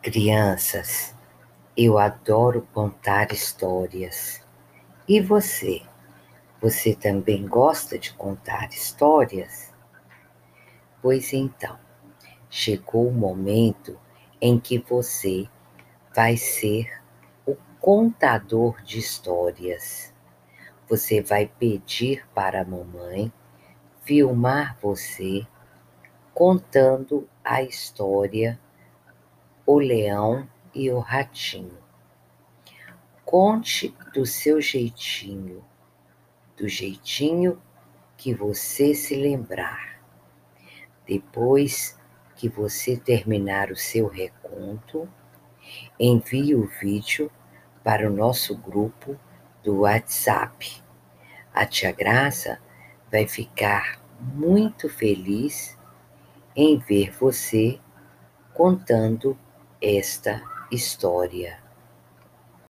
Crianças, eu adoro contar histórias. E você? Você também gosta de contar histórias? Pois então, chegou o momento em que você vai ser o contador de histórias. Você vai pedir para a mamãe filmar você contando a história O Leão e o Ratinho. Conte do seu jeitinho, do jeitinho que você se lembrar. Depois que você terminar o seu reconto, envie o vídeo para o nosso grupo do WhatsApp. A tia Graça vai ficar muito feliz em ver você contando esta história.